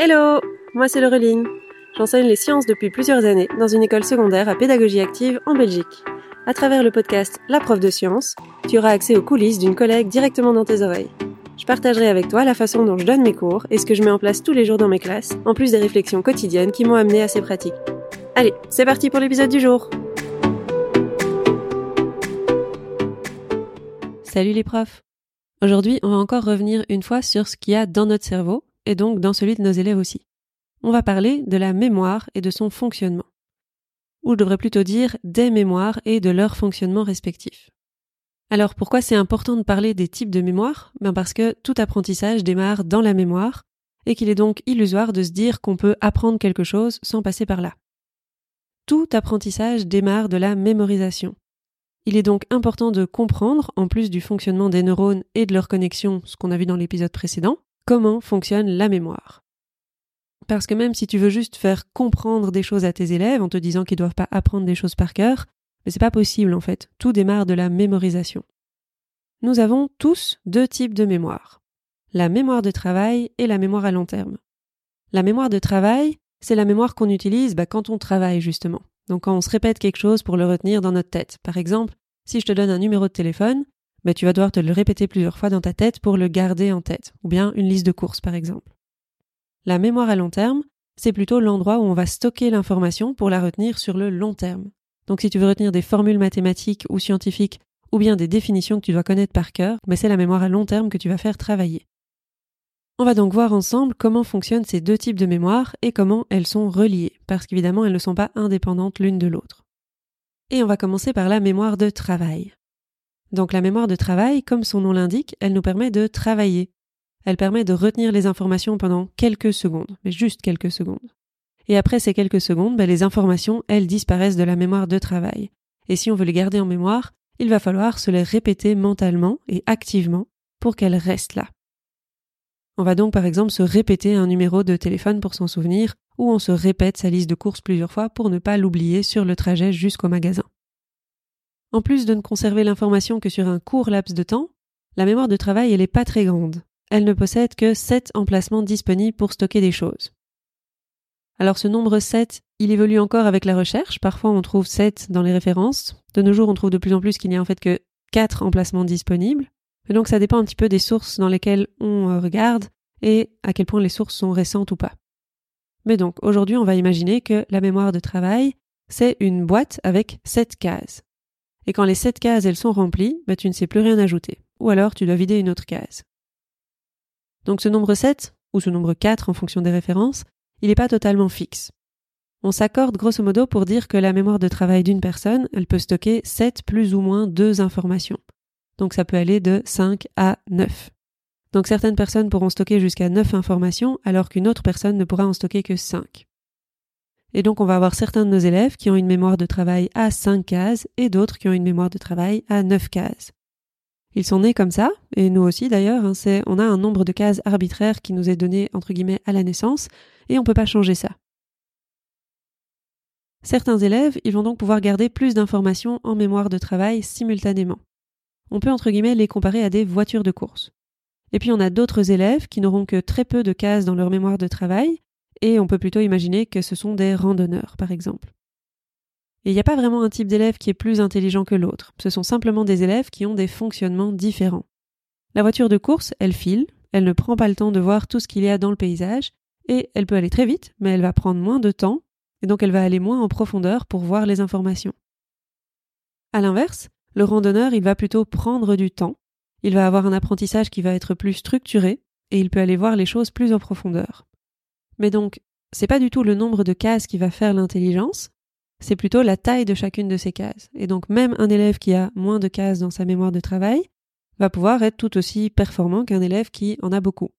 Hello Moi c'est Laureline. J'enseigne les sciences depuis plusieurs années dans une école secondaire à pédagogie active en Belgique. À travers le podcast La prof de sciences, tu auras accès aux coulisses d'une collègue directement dans tes oreilles. Je partagerai avec toi la façon dont je donne mes cours et ce que je mets en place tous les jours dans mes classes, en plus des réflexions quotidiennes qui m'ont amené à ces pratiques. Allez, c'est parti pour l'épisode du jour Salut les profs Aujourd'hui, on va encore revenir une fois sur ce qu'il y a dans notre cerveau, et donc dans celui de nos élèves aussi. On va parler de la mémoire et de son fonctionnement. Ou je devrais plutôt dire des mémoires et de leur fonctionnement respectif. Alors pourquoi c'est important de parler des types de mémoire ben Parce que tout apprentissage démarre dans la mémoire, et qu'il est donc illusoire de se dire qu'on peut apprendre quelque chose sans passer par là. Tout apprentissage démarre de la mémorisation. Il est donc important de comprendre, en plus du fonctionnement des neurones et de leur connexion, ce qu'on a vu dans l'épisode précédent, comment fonctionne la mémoire. Parce que même si tu veux juste faire comprendre des choses à tes élèves en te disant qu'ils ne doivent pas apprendre des choses par cœur, mais c'est pas possible en fait. Tout démarre de la mémorisation. Nous avons tous deux types de mémoire. La mémoire de travail et la mémoire à long terme. La mémoire de travail, c'est la mémoire qu'on utilise bah, quand on travaille justement. Donc quand on se répète quelque chose pour le retenir dans notre tête. Par exemple, si je te donne un numéro de téléphone, ben, tu vas devoir te le répéter plusieurs fois dans ta tête pour le garder en tête, ou bien une liste de courses par exemple. La mémoire à long terme, c'est plutôt l'endroit où on va stocker l'information pour la retenir sur le long terme. Donc si tu veux retenir des formules mathématiques ou scientifiques, ou bien des définitions que tu dois connaître par cœur, mais c'est la mémoire à long terme que tu vas faire travailler. On va donc voir ensemble comment fonctionnent ces deux types de mémoire et comment elles sont reliées, parce qu'évidemment elles ne sont pas indépendantes l'une de l'autre. Et on va commencer par la mémoire de travail. Donc la mémoire de travail, comme son nom l'indique, elle nous permet de travailler. Elle permet de retenir les informations pendant quelques secondes, mais juste quelques secondes. Et après ces quelques secondes, ben, les informations, elles disparaissent de la mémoire de travail. Et si on veut les garder en mémoire, il va falloir se les répéter mentalement et activement pour qu'elles restent là. On va donc par exemple se répéter un numéro de téléphone pour s'en souvenir, ou on se répète sa liste de courses plusieurs fois pour ne pas l'oublier sur le trajet jusqu'au magasin. En plus de ne conserver l'information que sur un court laps de temps, la mémoire de travail n'est pas très grande. Elle ne possède que 7 emplacements disponibles pour stocker des choses. Alors ce nombre 7, il évolue encore avec la recherche. Parfois on trouve 7 dans les références. De nos jours on trouve de plus en plus qu'il n'y a en fait que 4 emplacements disponibles. Donc ça dépend un petit peu des sources dans lesquelles on euh, regarde et à quel point les sources sont récentes ou pas. Mais donc aujourd'hui on va imaginer que la mémoire de travail, c'est une boîte avec 7 cases. Et quand les 7 cases elles sont remplies, bah, tu ne sais plus rien ajouter. Ou alors tu dois vider une autre case. Donc ce nombre 7, ou ce nombre 4 en fonction des références, il n'est pas totalement fixe. On s'accorde grosso modo pour dire que la mémoire de travail d'une personne, elle peut stocker 7 plus ou moins 2 informations. Donc ça peut aller de 5 à 9. Donc certaines personnes pourront stocker jusqu'à 9 informations alors qu'une autre personne ne pourra en stocker que 5. Et donc on va avoir certains de nos élèves qui ont une mémoire de travail à 5 cases et d'autres qui ont une mémoire de travail à 9 cases. Ils sont nés comme ça, et nous aussi d'ailleurs, hein, on a un nombre de cases arbitraires qui nous est donné entre guillemets à la naissance, et on ne peut pas changer ça. Certains élèves, ils vont donc pouvoir garder plus d'informations en mémoire de travail simultanément. On peut entre guillemets les comparer à des voitures de course. Et puis on a d'autres élèves qui n'auront que très peu de cases dans leur mémoire de travail, et on peut plutôt imaginer que ce sont des randonneurs, par exemple. Et il n'y a pas vraiment un type d'élève qui est plus intelligent que l'autre, ce sont simplement des élèves qui ont des fonctionnements différents. La voiture de course, elle file, elle ne prend pas le temps de voir tout ce qu'il y a dans le paysage, et elle peut aller très vite, mais elle va prendre moins de temps, et donc elle va aller moins en profondeur pour voir les informations. À l'inverse, le randonneur, il va plutôt prendre du temps, il va avoir un apprentissage qui va être plus structuré, et il peut aller voir les choses plus en profondeur. Mais donc, c'est pas du tout le nombre de cases qui va faire l'intelligence, c'est plutôt la taille de chacune de ces cases. Et donc, même un élève qui a moins de cases dans sa mémoire de travail va pouvoir être tout aussi performant qu'un élève qui en a beaucoup.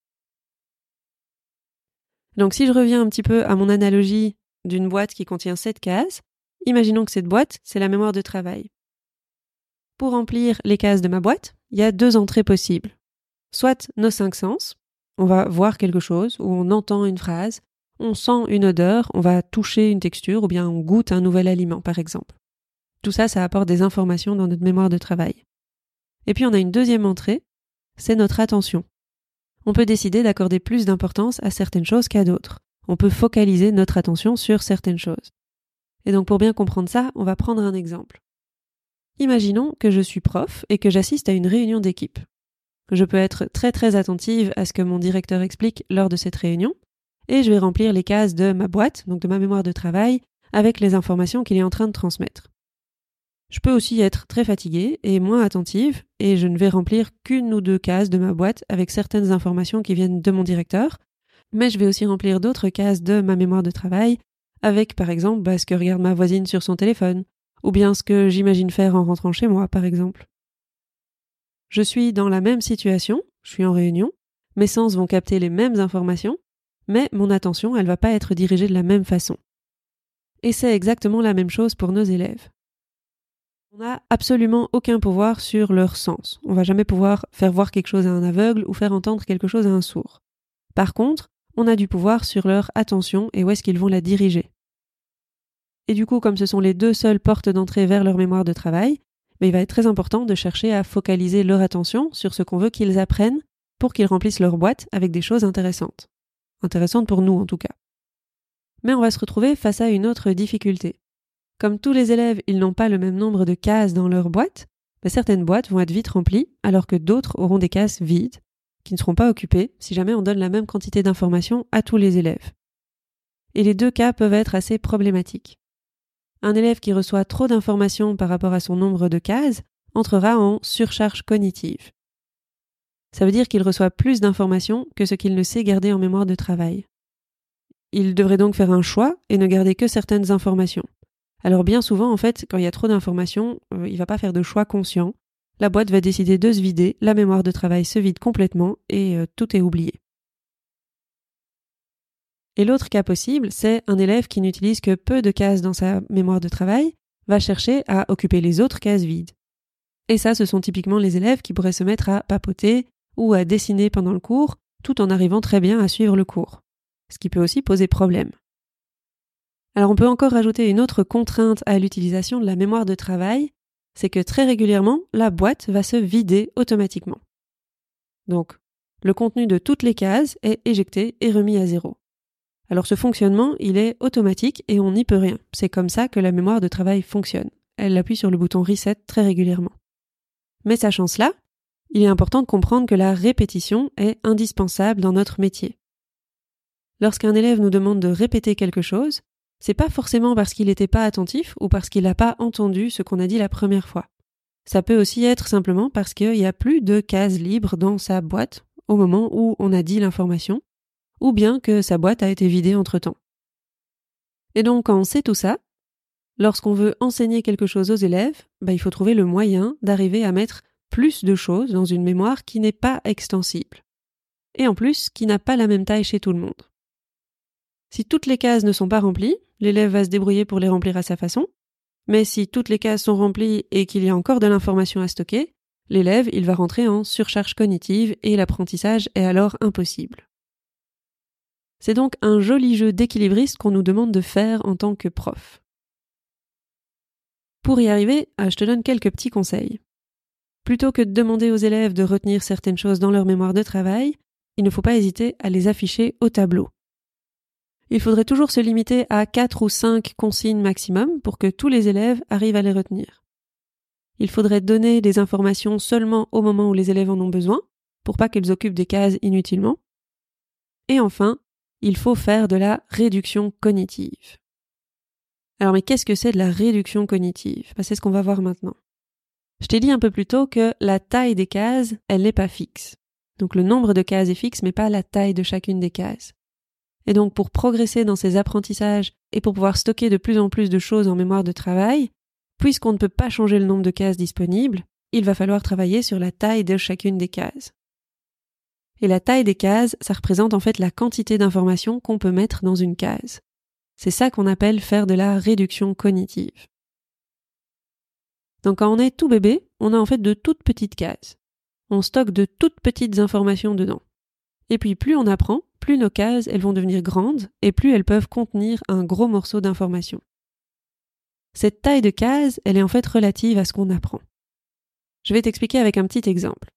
Donc, si je reviens un petit peu à mon analogie d'une boîte qui contient 7 cases, imaginons que cette boîte, c'est la mémoire de travail. Pour remplir les cases de ma boîte, il y a deux entrées possibles. Soit nos cinq sens, on va voir quelque chose, ou on entend une phrase, on sent une odeur, on va toucher une texture, ou bien on goûte un nouvel aliment, par exemple. Tout ça, ça apporte des informations dans notre mémoire de travail. Et puis on a une deuxième entrée, c'est notre attention. on peut décider d'accorder plus d'importance à certaines choses qu'à d'autres. On peut focaliser notre attention sur certaines choses. Et donc pour bien comprendre ça, on va prendre un exemple. Imaginons que je suis prof et que j'assiste à une réunion d'équipe. Je peux être très très attentive à ce que mon directeur explique lors de cette réunion, et je vais remplir les cases de ma boîte, donc de ma mémoire de travail, avec les informations qu'il est en train de transmettre. Je peux aussi être très fatiguée et moins attentive, et je ne vais remplir qu'une ou deux cases de ma boîte avec certaines informations qui viennent de mon directeur, mais je vais aussi remplir d'autres cases de ma mémoire de travail, avec par exemple bah, ce que regarde ma voisine sur son téléphone, ou bien ce que j'imagine faire en rentrant chez moi, par exemple. Je suis dans la même situation, je suis en réunion, mes sens vont capter les mêmes informations, mais mon attention, elle va pas être dirigée de la même façon. Et c'est exactement la même chose pour nos élèves. On n'a absolument aucun pouvoir sur leur sens. On va jamais pouvoir faire voir quelque chose à un aveugle ou faire entendre quelque chose à un sourd. Par contre, on a du pouvoir sur leur attention et où est-ce qu'ils vont la diriger. Et du coup, comme ce sont les deux seules portes d'entrée vers leur mémoire de travail, mais il va être très important de chercher à focaliser leur attention sur ce qu'on veut qu'ils apprennent pour qu'ils remplissent leur boîte avec des choses intéressantes. Intéressantes pour nous en tout cas. Mais on va se retrouver face à une autre difficulté. Comme tous les élèves, ils n'ont pas le même nombre de cases dans leur boîte, ben, certaines boîtes vont être vite remplies alors que d'autres auront des cases vides qui ne seront pas occupées si jamais on donne la même quantité d'informations à tous les élèves. Et les deux cas peuvent être assez problématiques. Un élève qui reçoit trop d'informations par rapport à son nombre de cases entrera en surcharge cognitive. Ça veut dire qu'il reçoit plus d'informations que ce qu'il ne sait garder en mémoire de travail. Il devrait donc faire un choix et ne garder que certaines informations. Alors bien souvent, en fait, quand il y a trop d'informations, euh, il va pas faire de choix conscient. La boîte va décider de se vider, la mémoire de travail se vide complètement et euh, tout est oublié. Et l'autre cas possible, c'est un élève qui n'utilise que peu de cases dans sa mémoire de travail, va chercher à occuper les autres cases vides. Et ça, ce sont typiquement les élèves qui pourraient se mettre à papoter ou à dessiner pendant le cours, tout en arrivant très bien à suivre le cours. Ce qui peut aussi poser problème. Alors on peut encore rajouter une autre contrainte à l'utilisation de la mémoire de travail, c'est que très régulièrement, la boîte va se vider automatiquement. Donc, le contenu de toutes les cases est éjecté et remis à zéro. Alors ce fonctionnement, il est automatique et on n'y peut rien. C'est comme ça que la mémoire de travail fonctionne. Elle appuie sur le bouton Reset très régulièrement. Mais sachant cela, il est important de comprendre que la répétition est indispensable dans notre métier. Lorsqu'un élève nous demande de répéter quelque chose, c'est pas forcément parce qu'il n'était pas attentif ou parce qu'il n'a pas entendu ce qu'on a dit la première fois. Ça peut aussi être simplement parce qu'il n'y a plus de cases libres dans sa boîte au moment où on a dit l'information ou bien que sa boîte a été vidée entre-temps. Et donc quand on sait tout ça, lorsqu'on veut enseigner quelque chose aux élèves, bah, il faut trouver le moyen d'arriver à mettre plus de choses dans une mémoire qui n'est pas extensible. Et en plus, qui n'a pas la même taille chez tout le monde. Si toutes les cases ne sont pas remplies, l'élève va se débrouiller pour les remplir à sa façon, mais si toutes les cases sont remplies et qu'il y a encore de l'information à stocker, l'élève, il va rentrer en surcharge cognitive et l'apprentissage est alors impossible. C'est donc un joli jeu d'équilibriste qu'on nous demande de faire en tant que prof. Pour y arriver, ah, je te donne quelques petits conseils. Plutôt que de demander aux élèves de retenir certaines choses dans leur mémoire de travail, il ne faut pas hésiter à les afficher au tableau. Il faudrait toujours se limiter à 4 ou 5 consignes maximum pour que tous les élèves arrivent à les retenir. Il faudrait donner des informations seulement au moment où les élèves en ont besoin, pour pas qu'ils occupent des cases inutilement. Et enfin, il faut faire de la réduction cognitive. Alors mais qu'est-ce que c'est de la réduction cognitive? Bah, C'est ce qu'on va voir maintenant. Je t'ai dit un peu plus tôt que la taille des cases, elle n'est pas fixe. Donc le nombre de cases est fixe, mais pas la taille de chacune des cases. Et donc pour progresser dans ces apprentissages et pour pouvoir stocker de plus en plus de choses en mémoire de travail, puisqu'on ne peut pas changer le nombre de cases disponibles, il va falloir travailler sur la taille de chacune des cases. Et la taille des cases, ça représente en fait la quantité d'informations qu'on peut mettre dans une case. C'est ça qu'on appelle faire de la réduction cognitive. Donc quand on est tout bébé, on a en fait de toutes petites cases. On stocke de toutes petites informations dedans. Et puis plus on apprend, plus nos cases elles vont devenir grandes et plus elles peuvent contenir un gros morceau d'informations. Cette taille de case, elle est en fait relative à ce qu'on apprend. Je vais t'expliquer avec un petit exemple.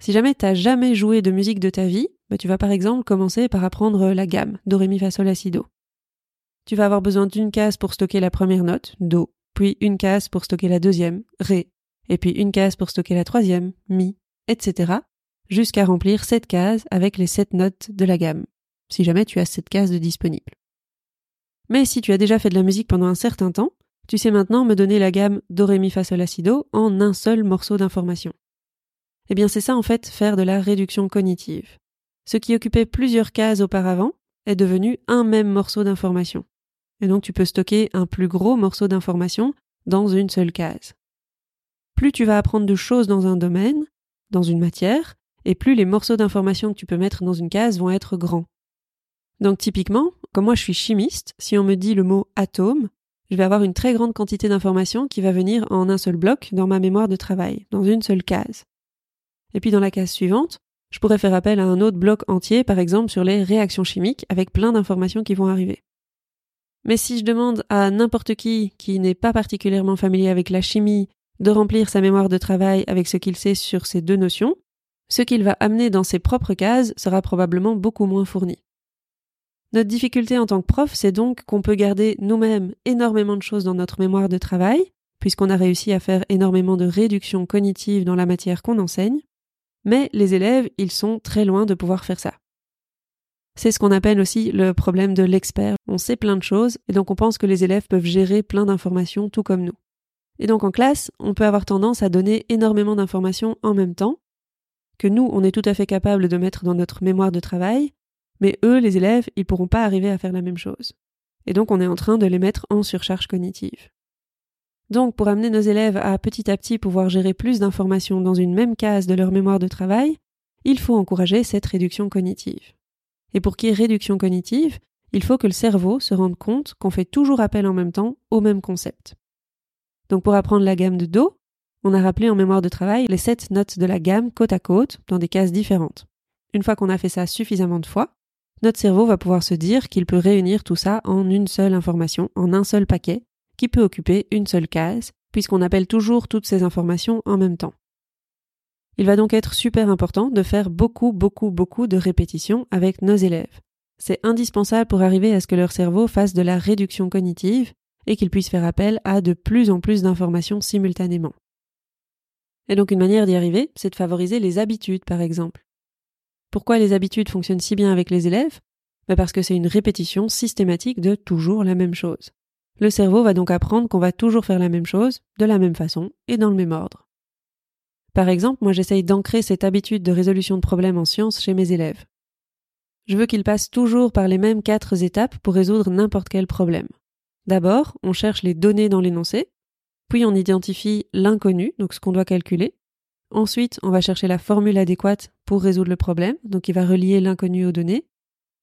Si jamais t'as jamais joué de musique de ta vie, bah, tu vas par exemple commencer par apprendre la gamme Do, Ré, Mi, Fa, Sol, La. Tu vas avoir besoin d'une case pour stocker la première note, Do, puis une case pour stocker la deuxième, Ré, et puis une case pour stocker la troisième, Mi, etc., jusqu'à remplir cette case avec les sept notes de la gamme, si jamais tu as cette case de disponible. Mais si tu as déjà fait de la musique pendant un certain temps, tu sais maintenant me donner la gamme Do, Ré, Mi, Fa, Sol, La, en un seul morceau d'information. Eh bien, c'est ça en fait faire de la réduction cognitive. Ce qui occupait plusieurs cases auparavant est devenu un même morceau d'information. Et donc tu peux stocker un plus gros morceau d'information dans une seule case. Plus tu vas apprendre de choses dans un domaine, dans une matière, et plus les morceaux d'information que tu peux mettre dans une case vont être grands. Donc typiquement, comme moi je suis chimiste, si on me dit le mot atome, je vais avoir une très grande quantité d'informations qui va venir en un seul bloc dans ma mémoire de travail, dans une seule case. Et puis dans la case suivante, je pourrais faire appel à un autre bloc entier, par exemple sur les réactions chimiques, avec plein d'informations qui vont arriver. Mais si je demande à n'importe qui qui n'est pas particulièrement familier avec la chimie de remplir sa mémoire de travail avec ce qu'il sait sur ces deux notions, ce qu'il va amener dans ses propres cases sera probablement beaucoup moins fourni. Notre difficulté en tant que prof, c'est donc qu'on peut garder nous-mêmes énormément de choses dans notre mémoire de travail, puisqu'on a réussi à faire énormément de réduction cognitive dans la matière qu'on enseigne, mais les élèves, ils sont très loin de pouvoir faire ça. C'est ce qu'on appelle aussi le problème de l'expert. On sait plein de choses et donc on pense que les élèves peuvent gérer plein d'informations tout comme nous. Et donc en classe, on peut avoir tendance à donner énormément d'informations en même temps, que nous, on est tout à fait capable de mettre dans notre mémoire de travail, mais eux, les élèves, ils pourront pas arriver à faire la même chose. Et donc on est en train de les mettre en surcharge cognitive. Donc, pour amener nos élèves à petit à petit pouvoir gérer plus d'informations dans une même case de leur mémoire de travail, il faut encourager cette réduction cognitive. Et pour qu'il y ait réduction cognitive, il faut que le cerveau se rende compte qu'on fait toujours appel en même temps au même concept. Donc pour apprendre la gamme de Do, on a rappelé en mémoire de travail les sept notes de la gamme côte à côte dans des cases différentes. Une fois qu'on a fait ça suffisamment de fois, notre cerveau va pouvoir se dire qu'il peut réunir tout ça en une seule information, en un seul paquet, qui peut occuper une seule case, puisqu'on appelle toujours toutes ces informations en même temps. Il va donc être super important de faire beaucoup, beaucoup, beaucoup de répétitions avec nos élèves. C'est indispensable pour arriver à ce que leur cerveau fasse de la réduction cognitive et qu'ils puissent faire appel à de plus en plus d'informations simultanément. Et donc une manière d'y arriver, c'est de favoriser les habitudes, par exemple. Pourquoi les habitudes fonctionnent si bien avec les élèves? Ben Parce que c'est une répétition systématique de toujours la même chose. Le cerveau va donc apprendre qu'on va toujours faire la même chose, de la même façon et dans le même ordre. Par exemple, moi j'essaye d'ancrer cette habitude de résolution de problèmes en sciences chez mes élèves. Je veux qu'ils passent toujours par les mêmes quatre étapes pour résoudre n'importe quel problème. D'abord, on cherche les données dans l'énoncé, puis on identifie l'inconnu, donc ce qu'on doit calculer. Ensuite, on va chercher la formule adéquate pour résoudre le problème, donc il va relier l'inconnu aux données.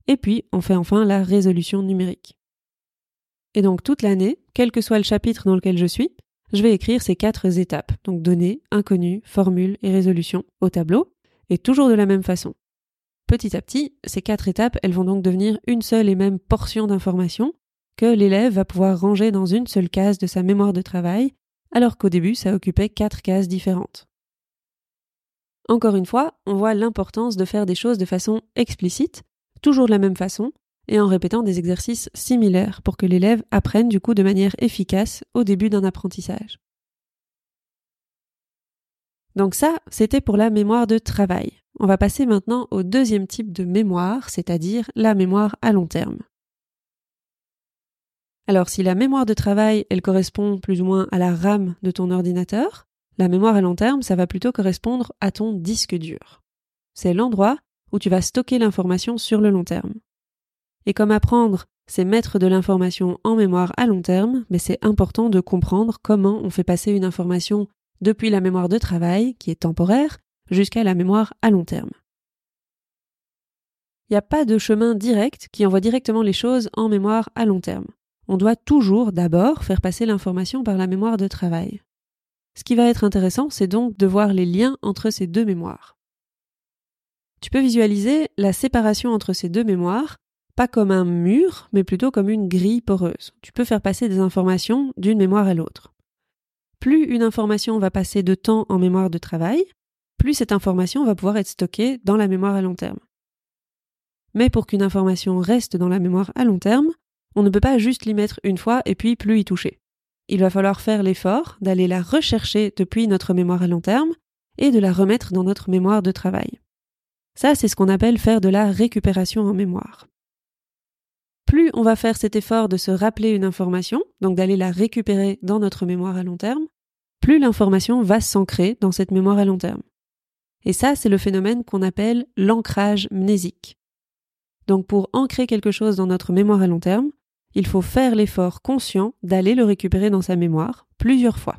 Et puis, on fait enfin la résolution numérique. Et donc toute l'année, quel que soit le chapitre dans lequel je suis, je vais écrire ces quatre étapes, donc données, inconnues, formules et résolutions, au tableau, et toujours de la même façon. Petit à petit, ces quatre étapes, elles vont donc devenir une seule et même portion d'information que l'élève va pouvoir ranger dans une seule case de sa mémoire de travail, alors qu'au début, ça occupait quatre cases différentes. Encore une fois, on voit l'importance de faire des choses de façon explicite, toujours de la même façon, et en répétant des exercices similaires pour que l'élève apprenne du coup de manière efficace au début d'un apprentissage. Donc ça, c'était pour la mémoire de travail. On va passer maintenant au deuxième type de mémoire, c'est-à-dire la mémoire à long terme. Alors si la mémoire de travail, elle correspond plus ou moins à la RAM de ton ordinateur, la mémoire à long terme, ça va plutôt correspondre à ton disque dur. C'est l'endroit où tu vas stocker l'information sur le long terme. Et comme apprendre, c'est mettre de l'information en mémoire à long terme, mais c'est important de comprendre comment on fait passer une information depuis la mémoire de travail, qui est temporaire, jusqu'à la mémoire à long terme. Il n'y a pas de chemin direct qui envoie directement les choses en mémoire à long terme. On doit toujours d'abord faire passer l'information par la mémoire de travail. Ce qui va être intéressant, c'est donc de voir les liens entre ces deux mémoires. Tu peux visualiser la séparation entre ces deux mémoires pas comme un mur, mais plutôt comme une grille poreuse. Tu peux faire passer des informations d'une mémoire à l'autre. Plus une information va passer de temps en mémoire de travail, plus cette information va pouvoir être stockée dans la mémoire à long terme. Mais pour qu'une information reste dans la mémoire à long terme, on ne peut pas juste l'y mettre une fois et puis plus y toucher. Il va falloir faire l'effort d'aller la rechercher depuis notre mémoire à long terme et de la remettre dans notre mémoire de travail. Ça, c'est ce qu'on appelle faire de la récupération en mémoire. Plus on va faire cet effort de se rappeler une information, donc d'aller la récupérer dans notre mémoire à long terme, plus l'information va s'ancrer dans cette mémoire à long terme. Et ça, c'est le phénomène qu'on appelle l'ancrage mnésique. Donc pour ancrer quelque chose dans notre mémoire à long terme, il faut faire l'effort conscient d'aller le récupérer dans sa mémoire plusieurs fois.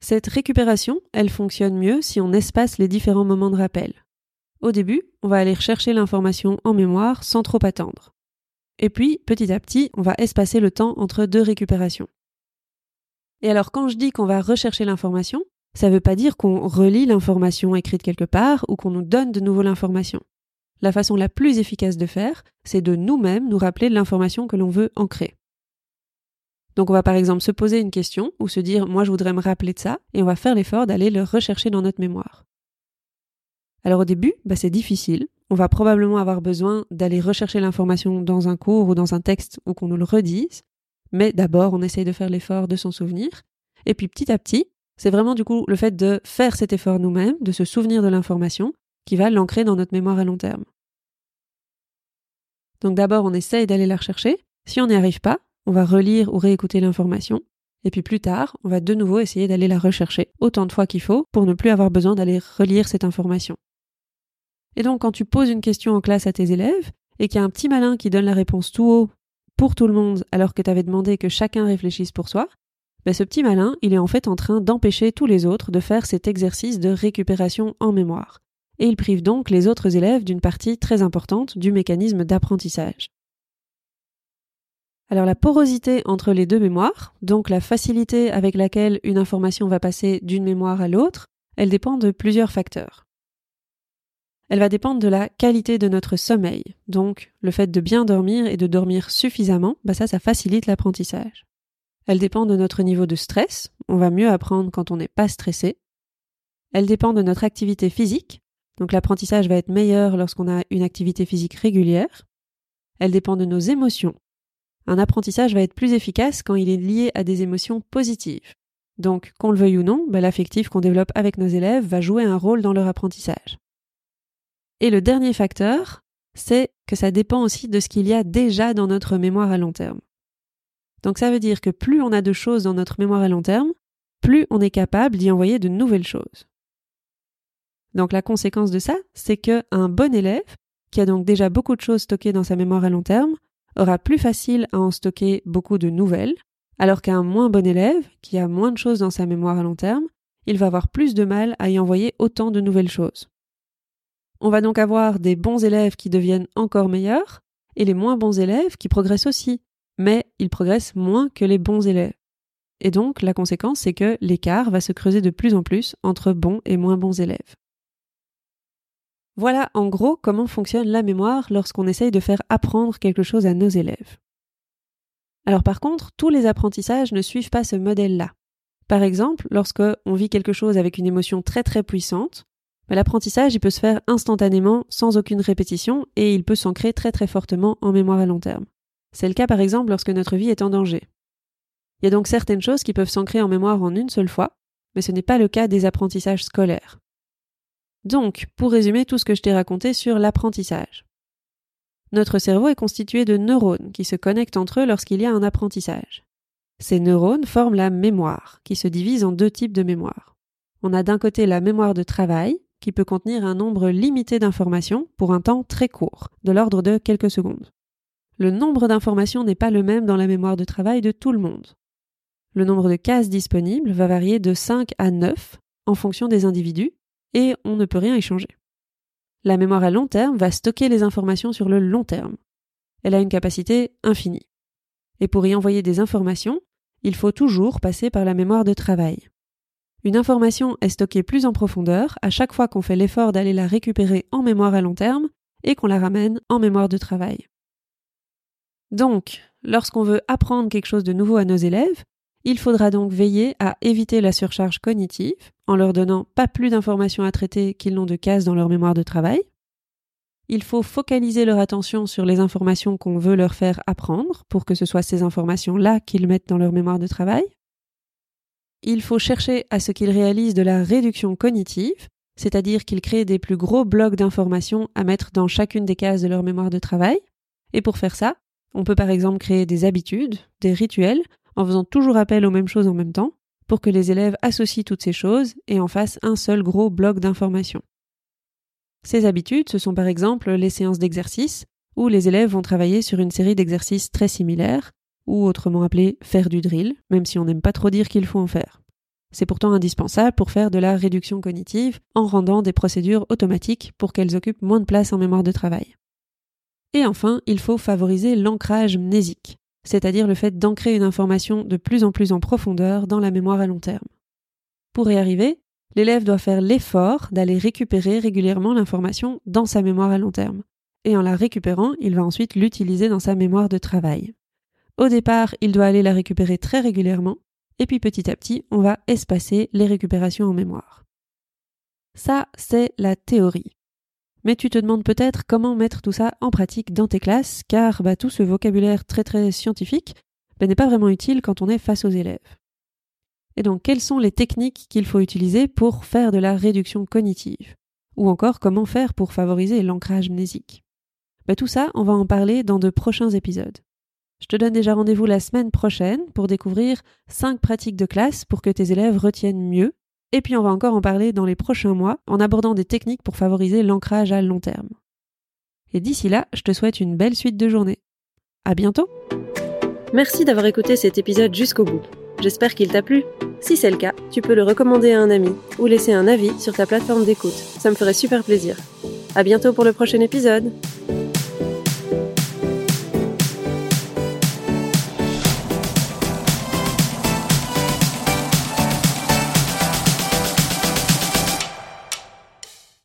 Cette récupération, elle fonctionne mieux si on espace les différents moments de rappel. Au début, on va aller rechercher l'information en mémoire sans trop attendre. Et puis, petit à petit, on va espacer le temps entre deux récupérations. Et alors, quand je dis qu'on va rechercher l'information, ça ne veut pas dire qu'on relit l'information écrite quelque part ou qu'on nous donne de nouveau l'information. La façon la plus efficace de faire, c'est de nous-mêmes nous rappeler l'information que l'on veut ancrer. Donc on va par exemple se poser une question ou se dire moi je voudrais me rappeler de ça et on va faire l'effort d'aller le rechercher dans notre mémoire. Alors au début, bah, c'est difficile. On va probablement avoir besoin d'aller rechercher l'information dans un cours ou dans un texte ou qu'on nous le redise. Mais d'abord, on essaye de faire l'effort de s'en souvenir. Et puis petit à petit, c'est vraiment du coup le fait de faire cet effort nous-mêmes, de se souvenir de l'information, qui va l'ancrer dans notre mémoire à long terme. Donc d'abord, on essaye d'aller la rechercher. Si on n'y arrive pas, on va relire ou réécouter l'information. Et puis plus tard, on va de nouveau essayer d'aller la rechercher autant de fois qu'il faut pour ne plus avoir besoin d'aller relire cette information. Et donc quand tu poses une question en classe à tes élèves et qu'il y a un petit malin qui donne la réponse tout haut pour tout le monde alors que tu avais demandé que chacun réfléchisse pour soi, ben ce petit malin, il est en fait en train d'empêcher tous les autres de faire cet exercice de récupération en mémoire et il prive donc les autres élèves d'une partie très importante du mécanisme d'apprentissage. Alors la porosité entre les deux mémoires, donc la facilité avec laquelle une information va passer d'une mémoire à l'autre, elle dépend de plusieurs facteurs. Elle va dépendre de la qualité de notre sommeil, donc le fait de bien dormir et de dormir suffisamment, bah ça, ça facilite l'apprentissage. Elle dépend de notre niveau de stress, on va mieux apprendre quand on n'est pas stressé. Elle dépend de notre activité physique, donc l'apprentissage va être meilleur lorsqu'on a une activité physique régulière. Elle dépend de nos émotions. Un apprentissage va être plus efficace quand il est lié à des émotions positives. Donc, qu'on le veuille ou non, bah, l'affectif qu'on développe avec nos élèves va jouer un rôle dans leur apprentissage. Et le dernier facteur, c'est que ça dépend aussi de ce qu'il y a déjà dans notre mémoire à long terme. Donc ça veut dire que plus on a de choses dans notre mémoire à long terme, plus on est capable d'y envoyer de nouvelles choses. Donc la conséquence de ça, c'est qu'un bon élève, qui a donc déjà beaucoup de choses stockées dans sa mémoire à long terme, aura plus facile à en stocker beaucoup de nouvelles, alors qu'un moins bon élève, qui a moins de choses dans sa mémoire à long terme, il va avoir plus de mal à y envoyer autant de nouvelles choses. On va donc avoir des bons élèves qui deviennent encore meilleurs, et les moins bons élèves qui progressent aussi, mais ils progressent moins que les bons élèves. Et donc la conséquence, c'est que l'écart va se creuser de plus en plus entre bons et moins bons élèves. Voilà en gros comment fonctionne la mémoire lorsqu'on essaye de faire apprendre quelque chose à nos élèves. Alors par contre, tous les apprentissages ne suivent pas ce modèle-là. Par exemple, lorsque on vit quelque chose avec une émotion très très puissante, bah, l'apprentissage il peut se faire instantanément sans aucune répétition et il peut s'ancrer très très fortement en mémoire à long terme. C'est le cas par exemple lorsque notre vie est en danger. Il y a donc certaines choses qui peuvent s'ancrer en mémoire en une seule fois, mais ce n'est pas le cas des apprentissages scolaires. Donc, pour résumer tout ce que je t'ai raconté sur l'apprentissage. Notre cerveau est constitué de neurones qui se connectent entre eux lorsqu'il y a un apprentissage. Ces neurones forment la mémoire, qui se divise en deux types de mémoire. On a d'un côté la mémoire de travail, qui peut contenir un nombre limité d'informations pour un temps très court, de l'ordre de quelques secondes. Le nombre d'informations n'est pas le même dans la mémoire de travail de tout le monde. Le nombre de cases disponibles va varier de 5 à 9 en fonction des individus et on ne peut rien y changer. La mémoire à long terme va stocker les informations sur le long terme. Elle a une capacité infinie. Et pour y envoyer des informations, il faut toujours passer par la mémoire de travail. Une information est stockée plus en profondeur à chaque fois qu'on fait l'effort d'aller la récupérer en mémoire à long terme et qu'on la ramène en mémoire de travail. Donc, lorsqu'on veut apprendre quelque chose de nouveau à nos élèves, il faudra donc veiller à éviter la surcharge cognitive en leur donnant pas plus d'informations à traiter qu'ils n'ont de cases dans leur mémoire de travail. Il faut focaliser leur attention sur les informations qu'on veut leur faire apprendre pour que ce soit ces informations-là qu'ils mettent dans leur mémoire de travail. Il faut chercher à ce qu'ils réalisent de la réduction cognitive, c'est-à-dire qu'ils créent des plus gros blocs d'informations à mettre dans chacune des cases de leur mémoire de travail. Et pour faire ça, on peut par exemple créer des habitudes, des rituels, en faisant toujours appel aux mêmes choses en même temps, pour que les élèves associent toutes ces choses et en fassent un seul gros bloc d'informations. Ces habitudes, ce sont par exemple les séances d'exercice, où les élèves vont travailler sur une série d'exercices très similaires, ou autrement appelés faire du drill, même si on n'aime pas trop dire qu'il faut en faire. C'est pourtant indispensable pour faire de la réduction cognitive en rendant des procédures automatiques pour qu'elles occupent moins de place en mémoire de travail. Et enfin, il faut favoriser l'ancrage mnésique, c'est-à-dire le fait d'ancrer une information de plus en plus en profondeur dans la mémoire à long terme. Pour y arriver, l'élève doit faire l'effort d'aller récupérer régulièrement l'information dans sa mémoire à long terme. Et en la récupérant, il va ensuite l'utiliser dans sa mémoire de travail. Au départ, il doit aller la récupérer très régulièrement, et puis petit à petit, on va espacer les récupérations en mémoire. Ça, c'est la théorie. Mais tu te demandes peut-être comment mettre tout ça en pratique dans tes classes, car bah, tout ce vocabulaire très très scientifique bah, n'est pas vraiment utile quand on est face aux élèves. Et donc, quelles sont les techniques qu'il faut utiliser pour faire de la réduction cognitive? Ou encore, comment faire pour favoriser l'ancrage mnésique ben, Tout ça, on va en parler dans de prochains épisodes. Je te donne déjà rendez-vous la semaine prochaine pour découvrir 5 pratiques de classe pour que tes élèves retiennent mieux. Et puis on va encore en parler dans les prochains mois en abordant des techniques pour favoriser l'ancrage à long terme. Et d'ici là, je te souhaite une belle suite de journée. À bientôt! Merci d'avoir écouté cet épisode jusqu'au bout. J'espère qu'il t'a plu. Si c'est le cas, tu peux le recommander à un ami ou laisser un avis sur ta plateforme d'écoute. Ça me ferait super plaisir. À bientôt pour le prochain épisode.